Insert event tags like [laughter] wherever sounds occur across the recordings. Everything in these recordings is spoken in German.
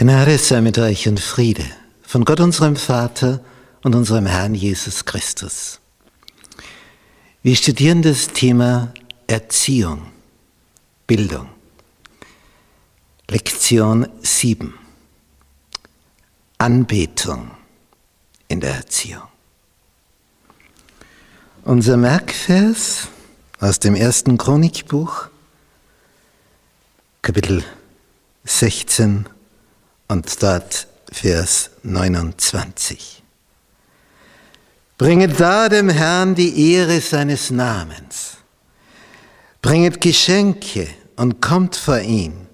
Gnade sei mit euch und Friede von Gott unserem Vater und unserem Herrn Jesus Christus. Wir studieren das Thema Erziehung, Bildung. Lektion 7. Anbetung in der Erziehung. Unser Merkvers aus dem ersten Chronikbuch, Kapitel 16 und dort Vers 29. Bringet da dem Herrn die Ehre seines Namens. Bringet Geschenke und kommt vor ihn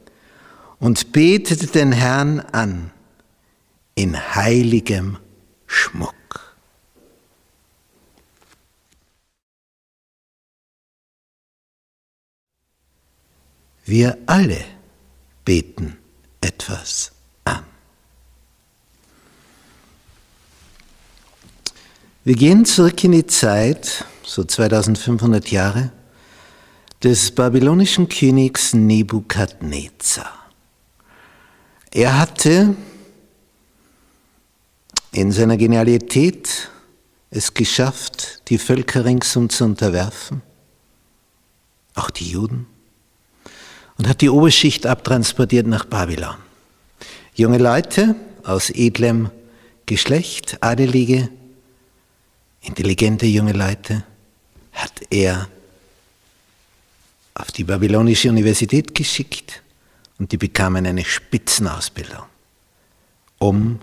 und betet den Herrn an in heiligem Schmuck. Wir alle beten etwas Wir gehen zurück in die Zeit, so 2500 Jahre, des babylonischen Königs Nebukadnezar. Er hatte in seiner Genialität es geschafft, die Völker ringsum zu unterwerfen, auch die Juden, und hat die Oberschicht abtransportiert nach Babylon. Junge Leute aus edlem Geschlecht, Adelige, intelligente junge Leute hat er auf die babylonische Universität geschickt und die bekamen eine Spitzenausbildung, um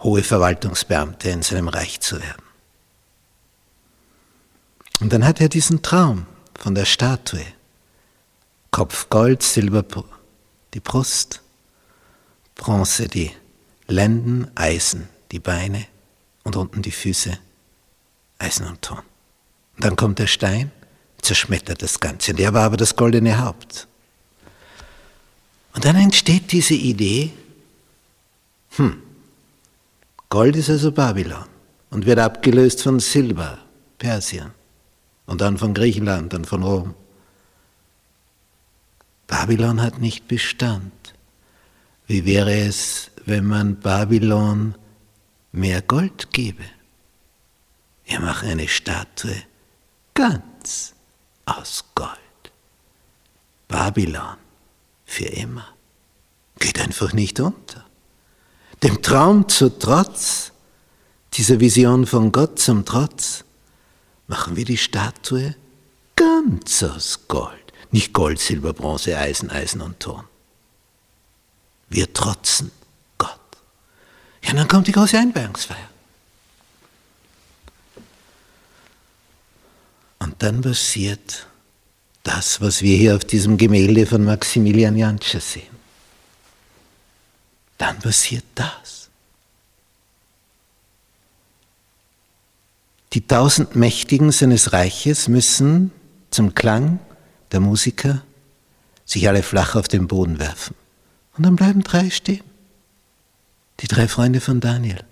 hohe Verwaltungsbeamte in seinem Reich zu werden. Und dann hat er diesen Traum von der Statue. Kopf Gold, Silber die Brust, Bronze die Lenden, Eisen die Beine und unten die Füße. Eisen und Ton. Und dann kommt der Stein, zerschmettert das Ganze. Der war aber das goldene Haupt. Und dann entsteht diese Idee, hm, Gold ist also Babylon und wird abgelöst von Silber, Persien und dann von Griechenland und von Rom. Babylon hat nicht Bestand. Wie wäre es, wenn man Babylon mehr Gold gebe? Wir machen eine Statue ganz aus Gold. Babylon für immer. Geht einfach nicht unter. Dem Traum zu Trotz, dieser Vision von Gott zum Trotz, machen wir die Statue ganz aus Gold. Nicht Gold, Silber, Bronze, Eisen, Eisen und Ton. Wir trotzen Gott. Ja, dann kommt die große Einweihungsfeier. Und dann passiert das, was wir hier auf diesem Gemälde von Maximilian Jantscher sehen. Dann passiert das. Die tausend Mächtigen seines Reiches müssen zum Klang der Musiker sich alle flach auf den Boden werfen. Und dann bleiben drei stehen. Die drei Freunde von Daniel.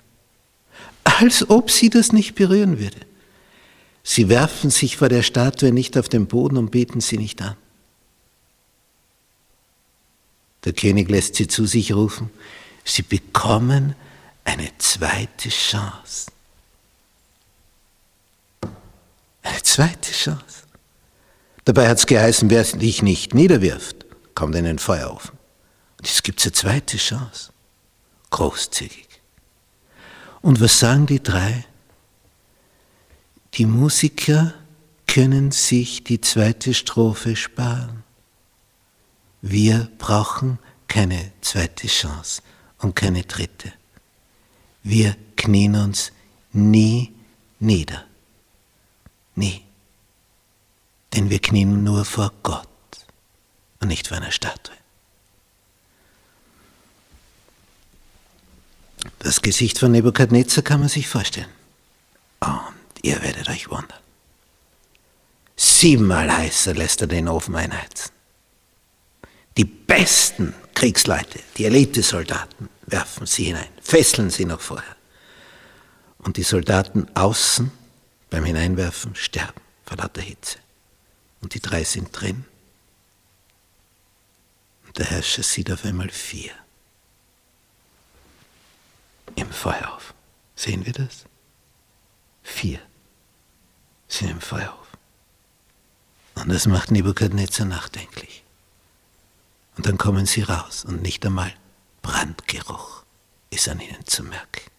Als ob sie das nicht berühren würde. Sie werfen sich vor der Statue nicht auf den Boden und beten sie nicht an. Der König lässt sie zu sich rufen. Sie bekommen eine zweite Chance. Eine zweite Chance. Dabei hat es geheißen, wer dich nicht niederwirft, kommt in den Feuerofen. Und jetzt gibt es eine zweite Chance. Großzügig. Und was sagen die drei? Die Musiker können sich die zweite Strophe sparen. Wir brauchen keine zweite Chance und keine dritte. Wir knien uns nie nieder. Nie. Denn wir knien nur vor Gott und nicht vor einer Statue. Das Gesicht von Nebukadnezar kann man sich vorstellen. Und Ihr werdet euch wundern. Siebenmal heißer lässt er den Ofen einheizen. Die besten Kriegsleute, die Elitesoldaten, werfen sie hinein, fesseln sie noch vorher. Und die Soldaten außen beim Hineinwerfen sterben vor lauter Hitze. Und die drei sind drin. Und der Herrscher sieht auf einmal vier. im Feuer auf. Sehen wir das? Vier sind im Feuer auf. Und das macht Nebukadnezar nachdenklich. Und dann kommen sie raus und nicht einmal Brandgeruch ist an ihnen zu merken.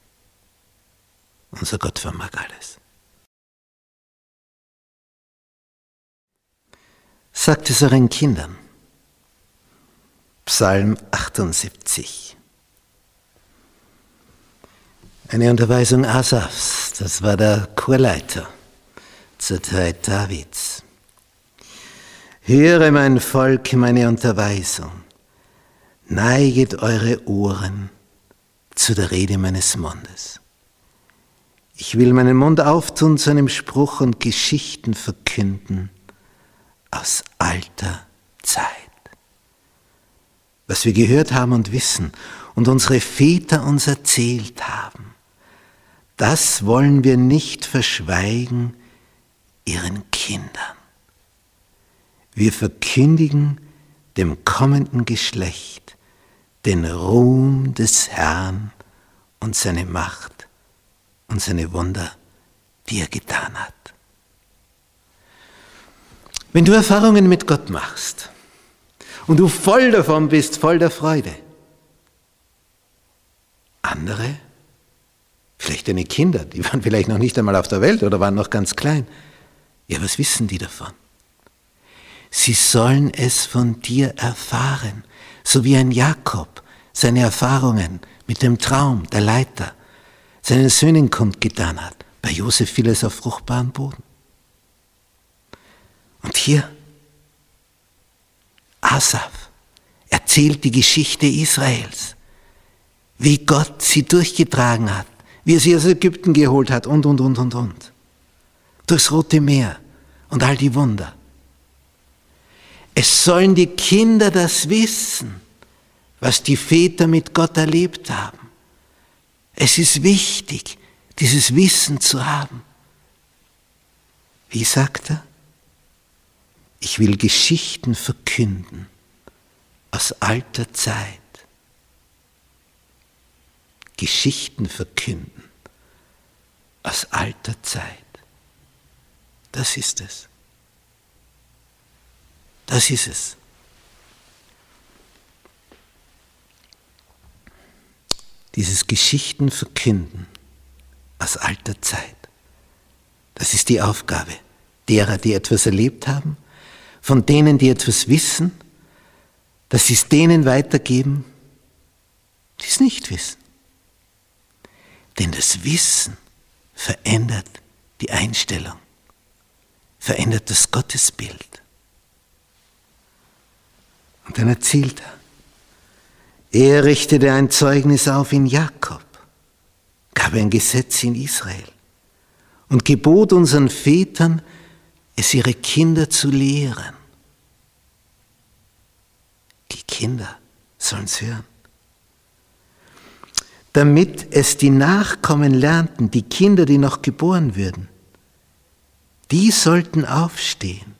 Unser Gott vermag alles. Sagt es euren Kindern. Psalm 78. Eine Unterweisung Asafs, das war der Chorleiter zur Zeit Davids. Höre mein Volk meine Unterweisung, neiget eure Ohren zu der Rede meines Mundes. Ich will meinen Mund auftun zu einem Spruch und Geschichten verkünden aus alter Zeit. Was wir gehört haben und wissen und unsere Väter uns erzählt haben, das wollen wir nicht verschweigen ihren Kindern. Wir verkündigen dem kommenden Geschlecht den Ruhm des Herrn und seine Macht und seine Wunder, die er getan hat. Wenn du Erfahrungen mit Gott machst und du voll davon bist, voll der Freude, andere, vielleicht deine Kinder, die waren vielleicht noch nicht einmal auf der Welt oder waren noch ganz klein, ja, was wissen die davon? Sie sollen es von dir erfahren, so wie ein Jakob seine Erfahrungen mit dem Traum der Leiter seinen Söhnen kundgetan hat. Bei Josef fiel es auf fruchtbaren Boden. Und hier, Asaf erzählt die Geschichte Israels, wie Gott sie durchgetragen hat, wie er sie aus Ägypten geholt hat und, und, und, und, und. Durchs Rote Meer und all die Wunder. Es sollen die Kinder das wissen, was die Väter mit Gott erlebt haben. Es ist wichtig, dieses Wissen zu haben. Wie sagt er? Ich will Geschichten verkünden aus alter Zeit. Geschichten verkünden aus alter Zeit. Das ist es. Das ist es. Dieses Geschichten verkünden aus alter Zeit. Das ist die Aufgabe derer, die etwas erlebt haben von denen, die etwas wissen, dass sie es denen weitergeben, die es nicht wissen. Denn das Wissen verändert die Einstellung, verändert das Gottesbild. Und dann erzählt er, er richtete ein Zeugnis auf in Jakob, gab ein Gesetz in Israel und gebot unseren Vätern, es ihre Kinder zu lehren. Die Kinder sollen es hören. Damit es die Nachkommen lernten, die Kinder, die noch geboren würden, die sollten aufstehen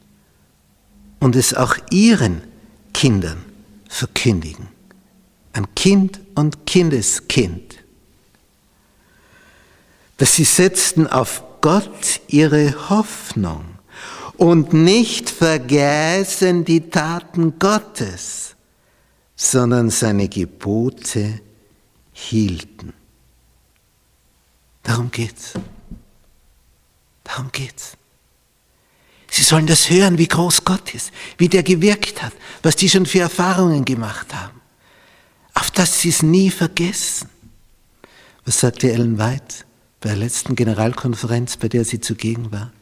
und es auch ihren Kindern verkündigen. An Kind und Kindeskind. Dass sie setzten auf Gott ihre Hoffnung und nicht vergessen die Taten Gottes, sondern seine Gebote hielten. Darum geht's. Darum geht's. Sie sollen das hören, wie groß Gott ist, wie der gewirkt hat, was die schon für Erfahrungen gemacht haben, auf dass sie es nie vergessen. Was sagte Ellen White bei der letzten Generalkonferenz, bei der sie zugegen war?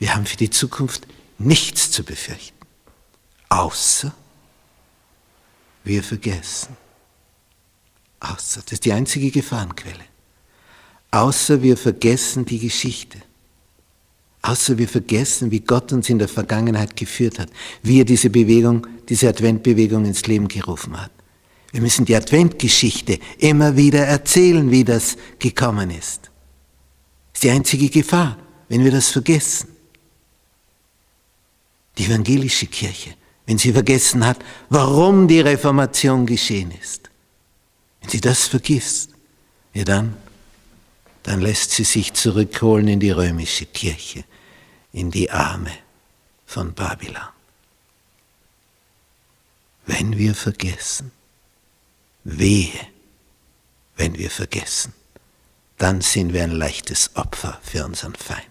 Wir haben für die Zukunft nichts zu befürchten, außer wir vergessen. Außer, das ist die einzige Gefahrenquelle. Außer wir vergessen die Geschichte. Außer wir vergessen, wie Gott uns in der Vergangenheit geführt hat, wie er diese Bewegung, diese Adventbewegung ins Leben gerufen hat. Wir müssen die Adventgeschichte immer wieder erzählen, wie das gekommen ist. Das ist die einzige Gefahr, wenn wir das vergessen die evangelische Kirche, wenn sie vergessen hat, warum die Reformation geschehen ist. Wenn sie das vergisst, ja dann, dann lässt sie sich zurückholen in die römische Kirche, in die Arme von Babylon. Wenn wir vergessen, wehe, wenn wir vergessen, dann sind wir ein leichtes Opfer für unseren Feind.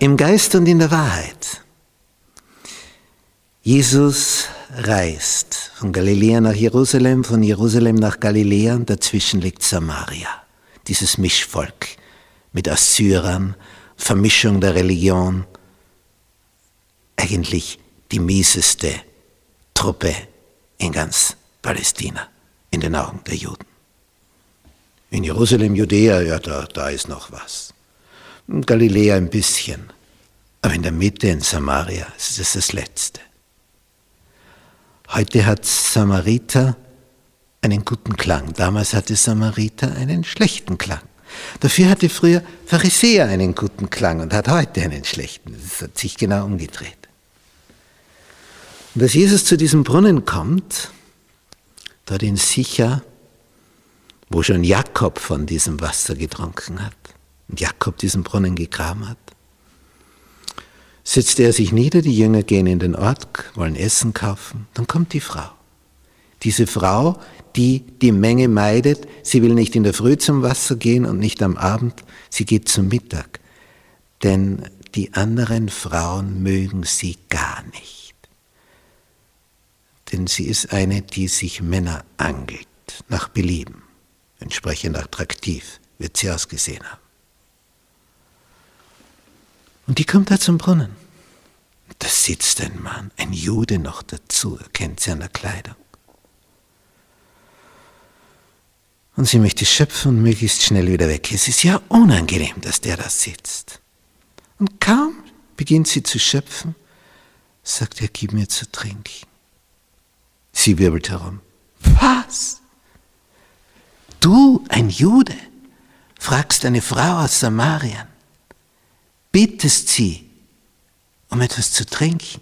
Im Geist und in der Wahrheit. Jesus reist von Galiläa nach Jerusalem, von Jerusalem nach Galiläa und dazwischen liegt Samaria, dieses Mischvolk mit Assyrern, Vermischung der Religion, eigentlich die mieseste Truppe in ganz Palästina, in den Augen der Juden. In Jerusalem, Judäa, ja, da, da ist noch was. In Galiläa ein bisschen. Aber in der Mitte, in Samaria, ist es das Letzte. Heute hat Samariter einen guten Klang. Damals hatte Samariter einen schlechten Klang. Dafür hatte früher Pharisäer einen guten Klang und hat heute einen schlechten. Das hat sich genau umgedreht. Und als Jesus zu diesem Brunnen kommt, dort in Sicher, wo schon Jakob von diesem Wasser getrunken hat und Jakob diesen Brunnen gegraben hat, setzt er sich nieder, die Jünger gehen in den Ort, wollen Essen kaufen, dann kommt die Frau. Diese Frau, die die Menge meidet, sie will nicht in der Früh zum Wasser gehen und nicht am Abend, sie geht zum Mittag. Denn die anderen Frauen mögen sie gar nicht. Denn sie ist eine, die sich Männer angelt, nach Belieben. Entsprechend attraktiv wird sie ausgesehen haben. Und die kommt da zum Brunnen. Da sitzt ein Mann, ein Jude noch dazu, erkennt sie an der Kleidung. Und sie möchte schöpfen und möglichst schnell wieder weg. Es ist ja unangenehm, dass der da sitzt. Und kaum beginnt sie zu schöpfen, sagt er, gib mir zu trinken. Sie wirbelt herum. Was? Du, ein Jude, fragst eine Frau aus Samarien, bittest sie um etwas zu trinken.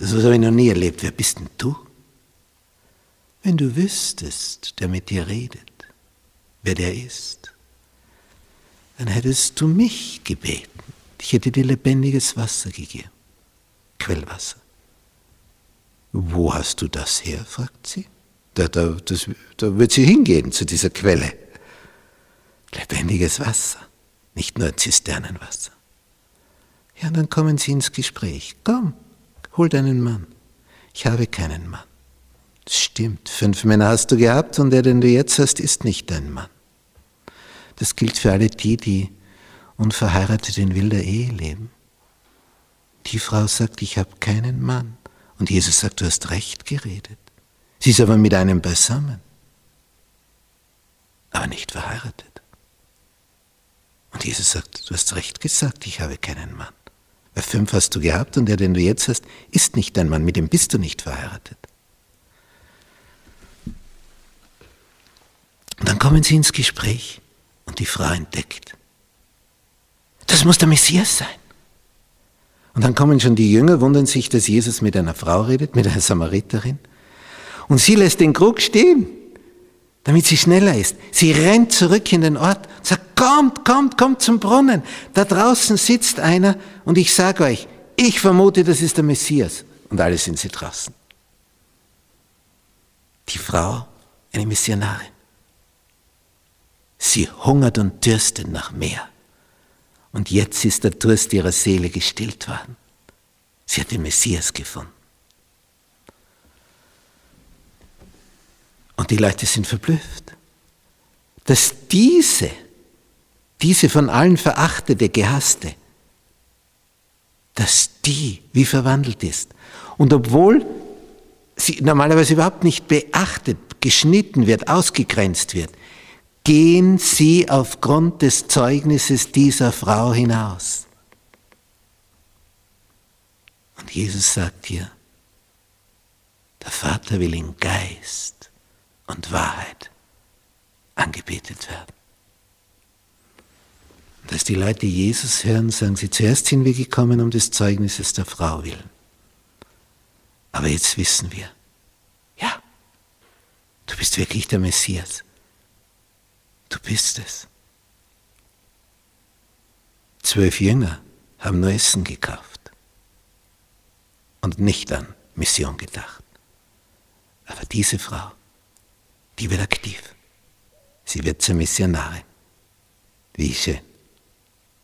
Das habe ich noch nie erlebt. Wer bist denn du? Wenn du wüsstest, der mit dir redet, wer der ist, dann hättest du mich gebeten. Ich hätte dir lebendiges Wasser gegeben. Quellwasser. Wo hast du das her? fragt sie. Da, da, das, da wird sie hingehen zu dieser Quelle. Lebendiges Wasser, nicht nur Zisternenwasser. Ja, dann kommen sie ins Gespräch. Komm, hol deinen Mann. Ich habe keinen Mann. Das stimmt, fünf Männer hast du gehabt und der, den du jetzt hast, ist nicht dein Mann. Das gilt für alle die, die unverheiratet in wilder Ehe leben. Die Frau sagt, ich habe keinen Mann. Und Jesus sagt, du hast recht geredet. Sie ist aber mit einem beisammen, aber nicht verheiratet. Und Jesus sagt, du hast recht gesagt, ich habe keinen Mann. Fünf hast du gehabt und der, den du jetzt hast, ist nicht dein Mann, mit dem bist du nicht verheiratet. Und dann kommen sie ins Gespräch und die Frau entdeckt. Das muss der Messias sein. Und dann kommen schon die Jünger, wundern sich, dass Jesus mit einer Frau redet, mit einer Samariterin. Und sie lässt den Krug stehen, damit sie schneller ist. Sie rennt zurück in den Ort und sagt, kommt, kommt, kommt zum Brunnen. Da draußen sitzt einer und ich sage euch, ich vermute, das ist der Messias. Und alle sind sie draußen. Die Frau, eine Missionarin. Sie hungert und dürstet nach mehr. Und jetzt ist der Durst ihrer Seele gestillt worden. Sie hat den Messias gefunden. Und die Leute sind verblüfft, dass diese, diese von allen verachtete, gehasste, dass die wie verwandelt ist. Und obwohl sie normalerweise überhaupt nicht beachtet, geschnitten wird, ausgegrenzt wird, gehen sie aufgrund des Zeugnisses dieser Frau hinaus. Und Jesus sagt hier, der Vater will in Geist und Wahrheit angebetet werden. Und als die Leute Jesus hören, sagen sie, zuerst sind wir gekommen um des Zeugnisses der Frau willen. Aber jetzt wissen wir, ja, du bist wirklich der Messias. Du bist es. Zwölf Jünger haben nur Essen gekauft und nicht an Mission gedacht. Aber diese Frau, die wird aktiv. Sie wird zur Missionarin. Wie schön,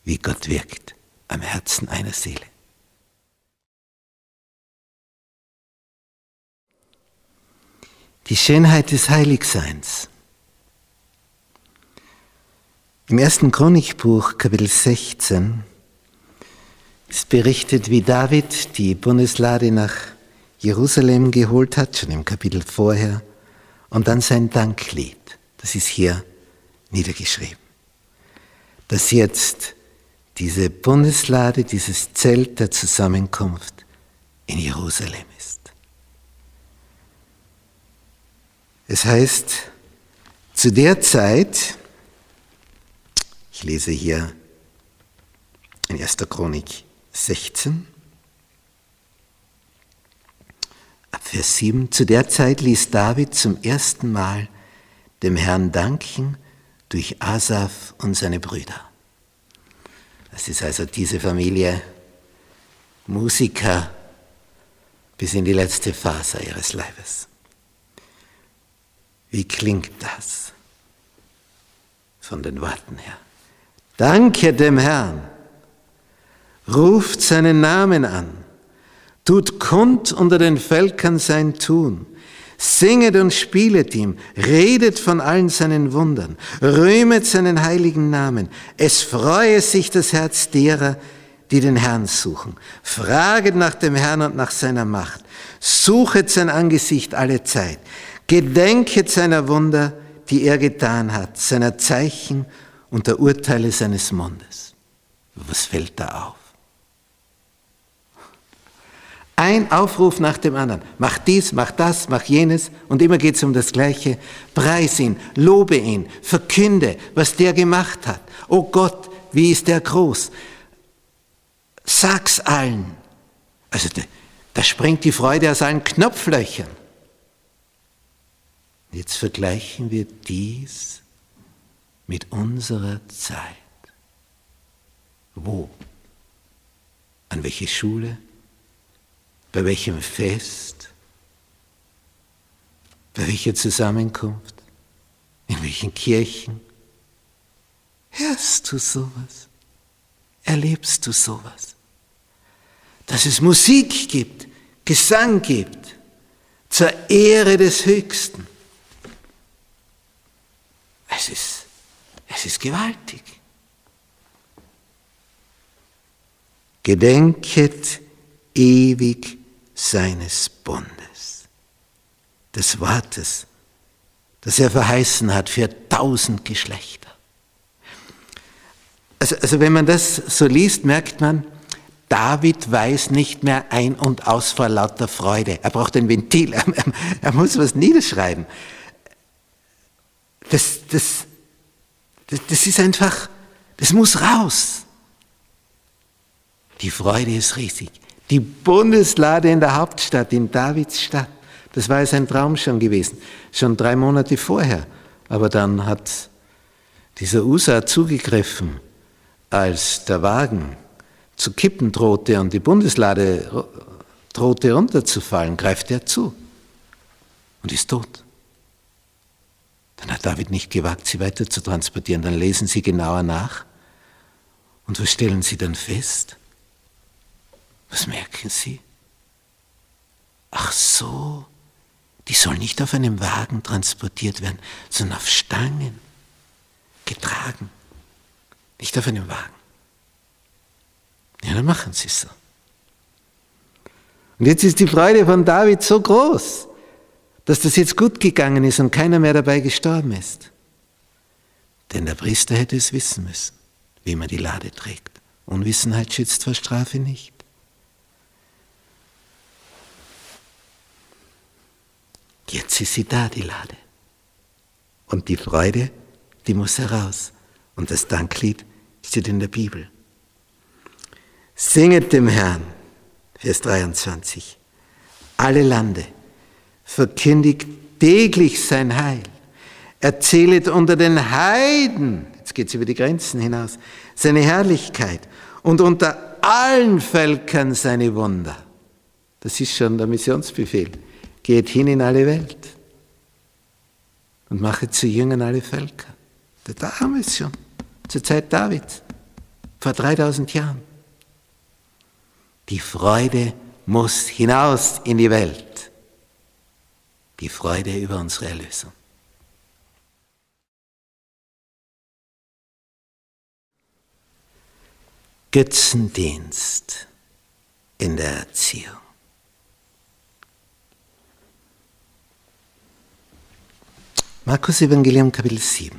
wie Gott wirkt am Herzen einer Seele. Die Schönheit des Heiligseins. Im ersten Chronikbuch, Kapitel 16, ist berichtet, wie David die Bundeslade nach Jerusalem geholt hat, schon im Kapitel vorher, und dann sein Danklied. Das ist hier niedergeschrieben. Dass jetzt diese Bundeslade, dieses Zelt der Zusammenkunft in Jerusalem ist. Es heißt, zu der Zeit, ich lese hier in 1. Chronik 16, ab Vers 7, zu der Zeit ließ David zum ersten Mal dem Herrn danken durch Asaf und seine Brüder. Das ist also diese Familie Musiker bis in die letzte Faser ihres Leibes. Wie klingt das von den Worten her? Danke dem Herrn, ruft seinen Namen an, tut kund unter den Völkern sein Tun, singet und spielet ihm, redet von allen seinen Wundern, rühmet seinen heiligen Namen, es freue sich das Herz derer, die den Herrn suchen. Fraget nach dem Herrn und nach seiner Macht. Suchet sein Angesicht alle Zeit. Gedenket seiner Wunder, die er getan hat, seiner Zeichen und der Urteile seines Mundes. Was fällt da auf? Ein Aufruf nach dem anderen. Mach dies, mach das, mach jenes und immer geht es um das Gleiche. Preis ihn, lobe ihn, verkünde, was der gemacht hat. Oh Gott, wie ist der groß? Sag's allen. Also da springt die Freude aus allen Knopflöchern. Jetzt vergleichen wir dies mit unserer Zeit. Wo? An welche Schule? Bei welchem Fest? Bei welcher Zusammenkunft? In welchen Kirchen? Hörst du sowas? Erlebst du sowas? Dass es Musik gibt, Gesang gibt, zur Ehre des Höchsten. Es ist, es ist gewaltig. Gedenket ewig seines Bundes, des Wortes, das er verheißen hat für tausend Geschlechter. Also, also wenn man das so liest, merkt man, David weiß nicht mehr ein und aus vor lauter Freude. Er braucht ein Ventil, [laughs] er, er muss was niederschreiben. Das, das, das, das ist einfach, das muss raus. Die Freude ist riesig. Die Bundeslade in der Hauptstadt, in Davids Stadt, das war ja sein Traum schon gewesen, schon drei Monate vorher. Aber dann hat dieser Usa zugegriffen, als der Wagen zu kippen drohte und die Bundeslade drohte runterzufallen, greift er zu und ist tot. Dann hat David nicht gewagt, sie weiter zu transportieren. Dann lesen sie genauer nach. Und was stellen sie dann fest? Was merken sie? Ach so, die soll nicht auf einem Wagen transportiert werden, sondern auf Stangen getragen. Nicht auf einem Wagen. Ja, dann machen sie es so. Und jetzt ist die Freude von David so groß dass das jetzt gut gegangen ist und keiner mehr dabei gestorben ist. Denn der Priester hätte es wissen müssen, wie man die Lade trägt. Unwissenheit schützt vor Strafe nicht. Jetzt ist sie da, die Lade. Und die Freude, die muss heraus. Und das Danklied steht in der Bibel. Singet dem Herrn, Vers 23, alle Lande, verkündigt täglich sein Heil. Erzählet unter den Heiden, jetzt geht es über die Grenzen hinaus, seine Herrlichkeit und unter allen Völkern seine Wunder. Das ist schon der Missionsbefehl. Geht hin in alle Welt und mache zu Jüngern alle Völker. Da haben wir es schon, zur Zeit Davids, vor 3000 Jahren. Die Freude muss hinaus in die Welt. Die Freude über unsere Erlösung. Götzendienst in der Erziehung. Markus Evangelium Kapitel 7.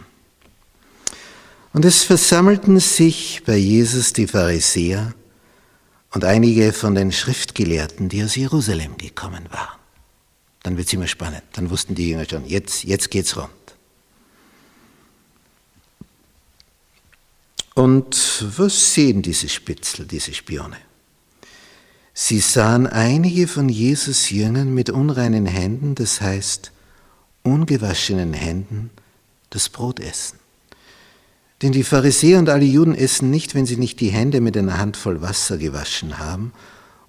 Und es versammelten sich bei Jesus die Pharisäer und einige von den Schriftgelehrten, die aus Jerusalem gekommen waren. Dann wird es immer spannend. Dann wussten die Jünger schon, jetzt, jetzt geht's rund. Und was sehen diese Spitzel, diese Spione? Sie sahen einige von Jesus Jüngern mit unreinen Händen, das heißt ungewaschenen Händen, das Brot essen. Denn die Pharisäer und alle Juden essen nicht, wenn sie nicht die Hände mit einer Handvoll Wasser gewaschen haben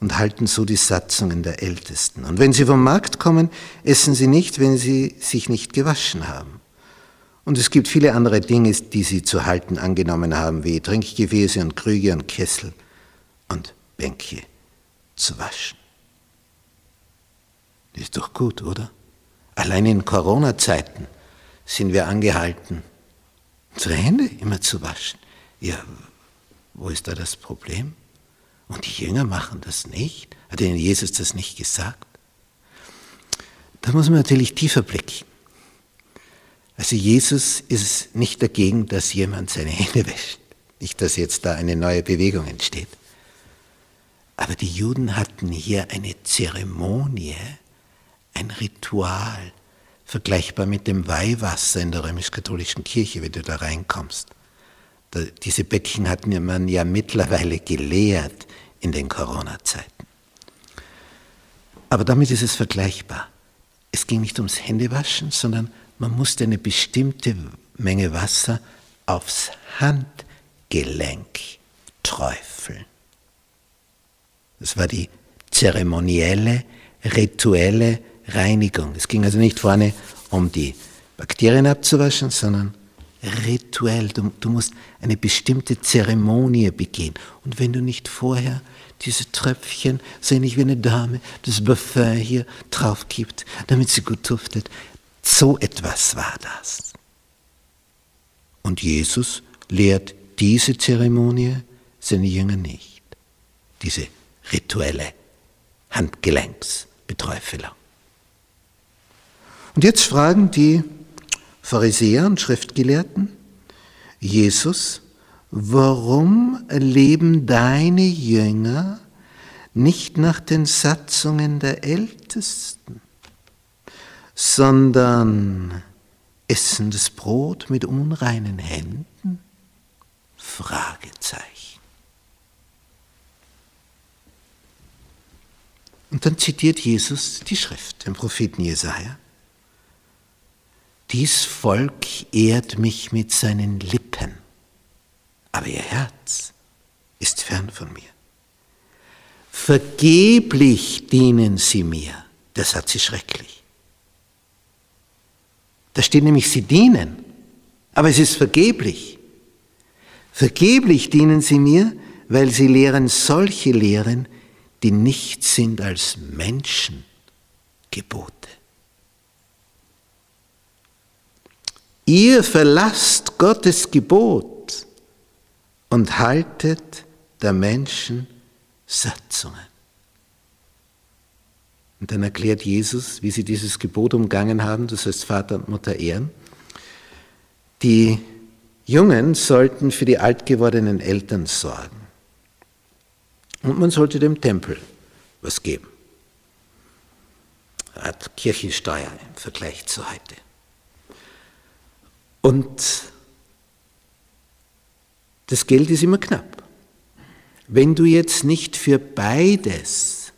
und halten so die Satzungen der Ältesten. Und wenn sie vom Markt kommen, essen sie nicht, wenn sie sich nicht gewaschen haben. Und es gibt viele andere Dinge, die sie zu halten angenommen haben, wie Trinkgefäße und Krüge und Kessel und Bänke zu waschen. Ist doch gut, oder? Allein in Corona-Zeiten sind wir angehalten, unsere Hände immer zu waschen. Ja, wo ist da das Problem? Und die Jünger machen das nicht? Hat ihnen Jesus das nicht gesagt? Da muss man natürlich tiefer blicken. Also Jesus ist nicht dagegen, dass jemand seine Hände wäscht. Nicht, dass jetzt da eine neue Bewegung entsteht. Aber die Juden hatten hier eine Zeremonie, ein Ritual, vergleichbar mit dem Weihwasser in der römisch-katholischen Kirche, wenn du da reinkommst. Da, diese Bettchen hat man ja mittlerweile geleert in den Corona-Zeiten. Aber damit ist es vergleichbar. Es ging nicht ums Händewaschen, sondern man musste eine bestimmte Menge Wasser aufs Handgelenk träufeln. Das war die zeremonielle, rituelle Reinigung. Es ging also nicht vorne um die Bakterien abzuwaschen, sondern rituell. Du, du, musst eine bestimmte Zeremonie begehen. Und wenn du nicht vorher diese Tröpfchen, so ähnlich wie eine Dame, das Parfum hier drauf gibt, damit sie gut duftet, so etwas war das. Und Jesus lehrt diese Zeremonie seine Jünger nicht. Diese rituelle Handgelenksbeträufelung. Und jetzt fragen die Pharisäer und Schriftgelehrten Jesus, warum leben deine Jünger nicht nach den Satzungen der Ältesten, sondern essen das Brot mit unreinen Händen? Fragezeichen. Und dann zitiert Jesus die Schrift, den Propheten Jesaja. Dies Volk ehrt mich mit seinen Lippen, aber ihr Herz ist fern von mir. Vergeblich dienen sie mir, der Satz ist schrecklich. Da steht nämlich, sie dienen, aber es ist vergeblich. Vergeblich dienen sie mir, weil sie lehren solche Lehren, die nichts sind als Menschengebote. Ihr verlasst Gottes Gebot und haltet der Menschen Satzungen. Und dann erklärt Jesus, wie sie dieses Gebot umgangen haben, das heißt Vater und Mutter ehren. Die Jungen sollten für die alt gewordenen Eltern sorgen. Und man sollte dem Tempel was geben. Er hat Kirchensteuer im Vergleich zu heute. Und das Geld ist immer knapp. Wenn du jetzt nicht für beides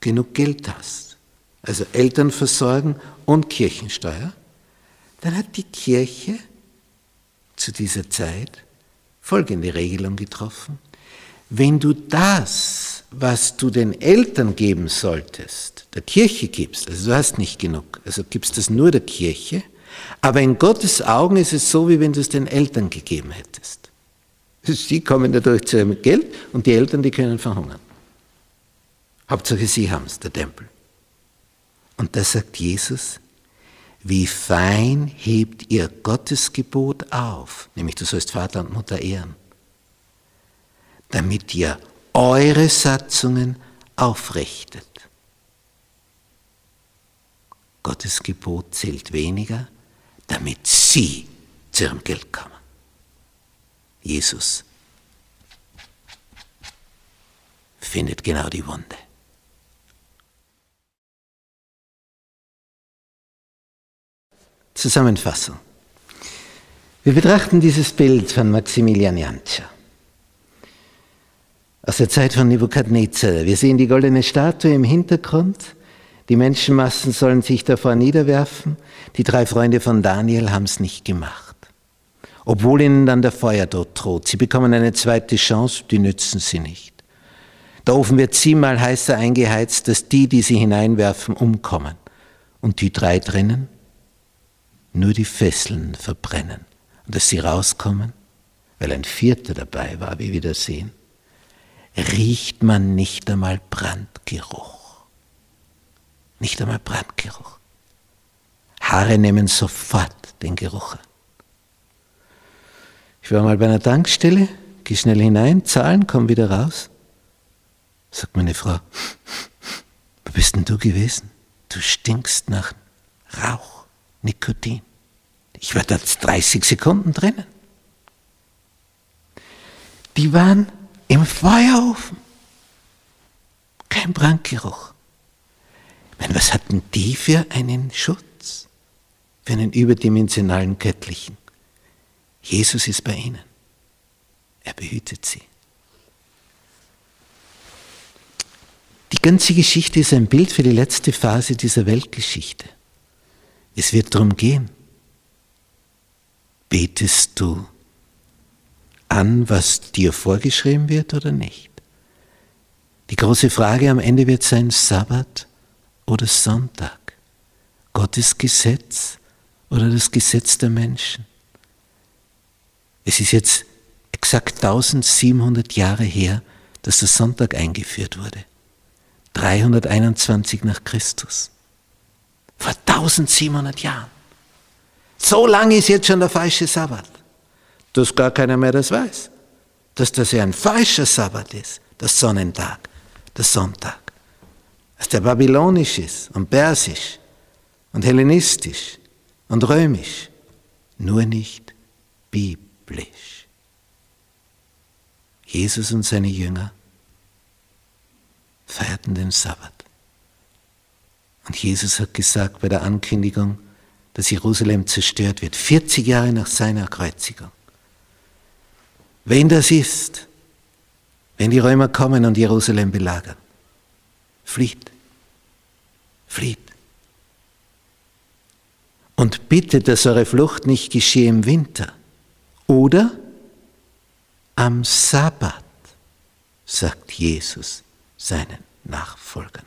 genug Geld hast, also Eltern versorgen und Kirchensteuer, dann hat die Kirche zu dieser Zeit folgende Regelung getroffen. Wenn du das, was du den Eltern geben solltest, der Kirche gibst, also du hast nicht genug, also gibst das nur der Kirche, aber in Gottes Augen ist es so, wie wenn du es den Eltern gegeben hättest. Sie kommen dadurch zu ihrem Geld und die Eltern, die können verhungern. Hauptsache sie haben es, der Tempel. Und da sagt Jesus, wie fein hebt ihr Gottes Gebot auf, nämlich du sollst Vater und Mutter ehren, damit ihr eure Satzungen aufrichtet. Gottes Gebot zählt weniger, damit sie zu ihrem Geld kommen. Jesus findet genau die Wunde. Zusammenfassung. Wir betrachten dieses Bild von Maximilian Jantscher aus der Zeit von Nebukadnezar. Wir sehen die goldene Statue im Hintergrund. Die Menschenmassen sollen sich davor niederwerfen. Die drei Freunde von Daniel haben es nicht gemacht. Obwohl ihnen dann der Feuerdruck droht. Sie bekommen eine zweite Chance, die nützen sie nicht. Der Ofen wird siebenmal heißer eingeheizt, dass die, die sie hineinwerfen, umkommen. Und die drei drinnen? nur die Fesseln verbrennen und dass sie rauskommen, weil ein Vierter dabei war, wie wir das sehen, riecht man nicht einmal Brandgeruch. Nicht einmal Brandgeruch. Haare nehmen sofort den Geruch an. Ich war mal bei einer Tankstelle, gehe schnell hinein, zahlen, komm wieder raus. Sagt meine Frau, wo bist denn du gewesen? Du stinkst nach Rauch. Nikotin. Ich war da 30 Sekunden drinnen. Die waren im Feuerofen. Kein Brandgeruch. Meine, was hatten die für einen Schutz? Für einen überdimensionalen göttlichen? Jesus ist bei ihnen. Er behütet sie. Die ganze Geschichte ist ein Bild für die letzte Phase dieser Weltgeschichte. Es wird darum gehen, betest du an, was dir vorgeschrieben wird oder nicht? Die große Frage am Ende wird sein, Sabbat oder Sonntag? Gottes Gesetz oder das Gesetz der Menschen? Es ist jetzt exakt 1700 Jahre her, dass der Sonntag eingeführt wurde. 321 nach Christus. Vor 1700 Jahren. So lange ist jetzt schon der falsche Sabbat, dass gar keiner mehr das weiß. Dass das ja ein falscher Sabbat ist, der Sonnentag, der Sonntag. Dass der babylonisch ist und persisch und hellenistisch und römisch, nur nicht biblisch. Jesus und seine Jünger feierten den Sabbat. Und Jesus hat gesagt bei der Ankündigung, dass Jerusalem zerstört wird, 40 Jahre nach seiner Kreuzigung. Wenn das ist, wenn die Römer kommen und Jerusalem belagern, flieht, flieht. Und bitte, dass eure Flucht nicht geschehe im Winter oder am Sabbat, sagt Jesus seinen Nachfolgern.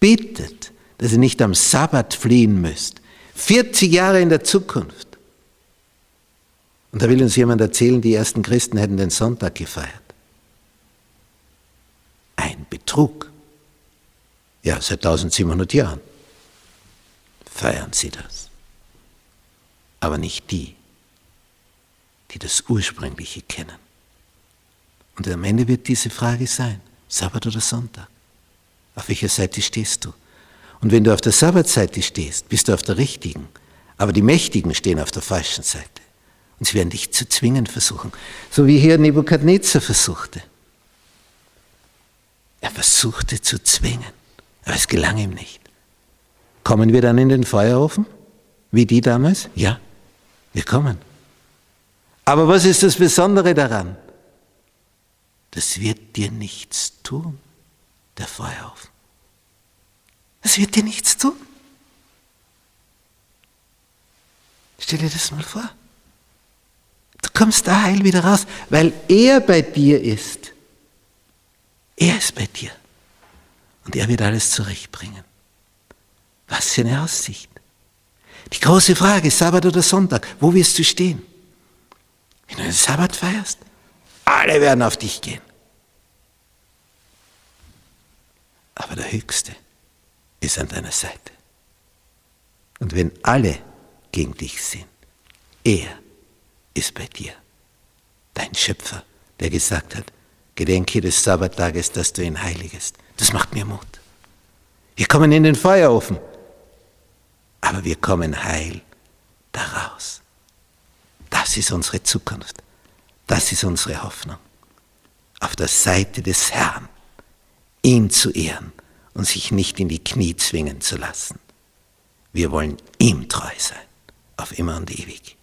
Bittet, dass ihr nicht am Sabbat fliehen müsst. 40 Jahre in der Zukunft. Und da will uns jemand erzählen, die ersten Christen hätten den Sonntag gefeiert. Ein Betrug. Ja, seit 1700 Jahren feiern sie das. Aber nicht die, die das Ursprüngliche kennen. Und am Ende wird diese Frage sein, Sabbat oder Sonntag? Auf welcher Seite stehst du? Und wenn du auf der Sabbatseite stehst, bist du auf der richtigen. Aber die Mächtigen stehen auf der falschen Seite. Und sie werden dich zu zwingen versuchen. So wie hier Nebukadnezar versuchte. Er versuchte zu zwingen. Aber es gelang ihm nicht. Kommen wir dann in den Feuerofen? Wie die damals? Ja, wir kommen. Aber was ist das Besondere daran? Das wird dir nichts tun, der Feuerofen. Das wird dir nichts tun. Stell dir das mal vor. Du kommst da heil wieder raus, weil er bei dir ist. Er ist bei dir. Und er wird alles zurechtbringen. Was für eine Aussicht. Die große Frage, Sabbat oder Sonntag, wo wirst du stehen? Wenn du den Sabbat feierst, alle werden auf dich gehen. Aber der Höchste ist an deiner Seite. Und wenn alle gegen dich sind, er ist bei dir. Dein Schöpfer, der gesagt hat, gedenke des Sabbattages, dass du ihn heiligest. Das macht mir Mut. Wir kommen in den Feuerofen, aber wir kommen heil daraus. Das ist unsere Zukunft. Das ist unsere Hoffnung. Auf der Seite des Herrn, ihn zu ehren und sich nicht in die Knie zwingen zu lassen. Wir wollen ihm treu sein, auf immer und ewig.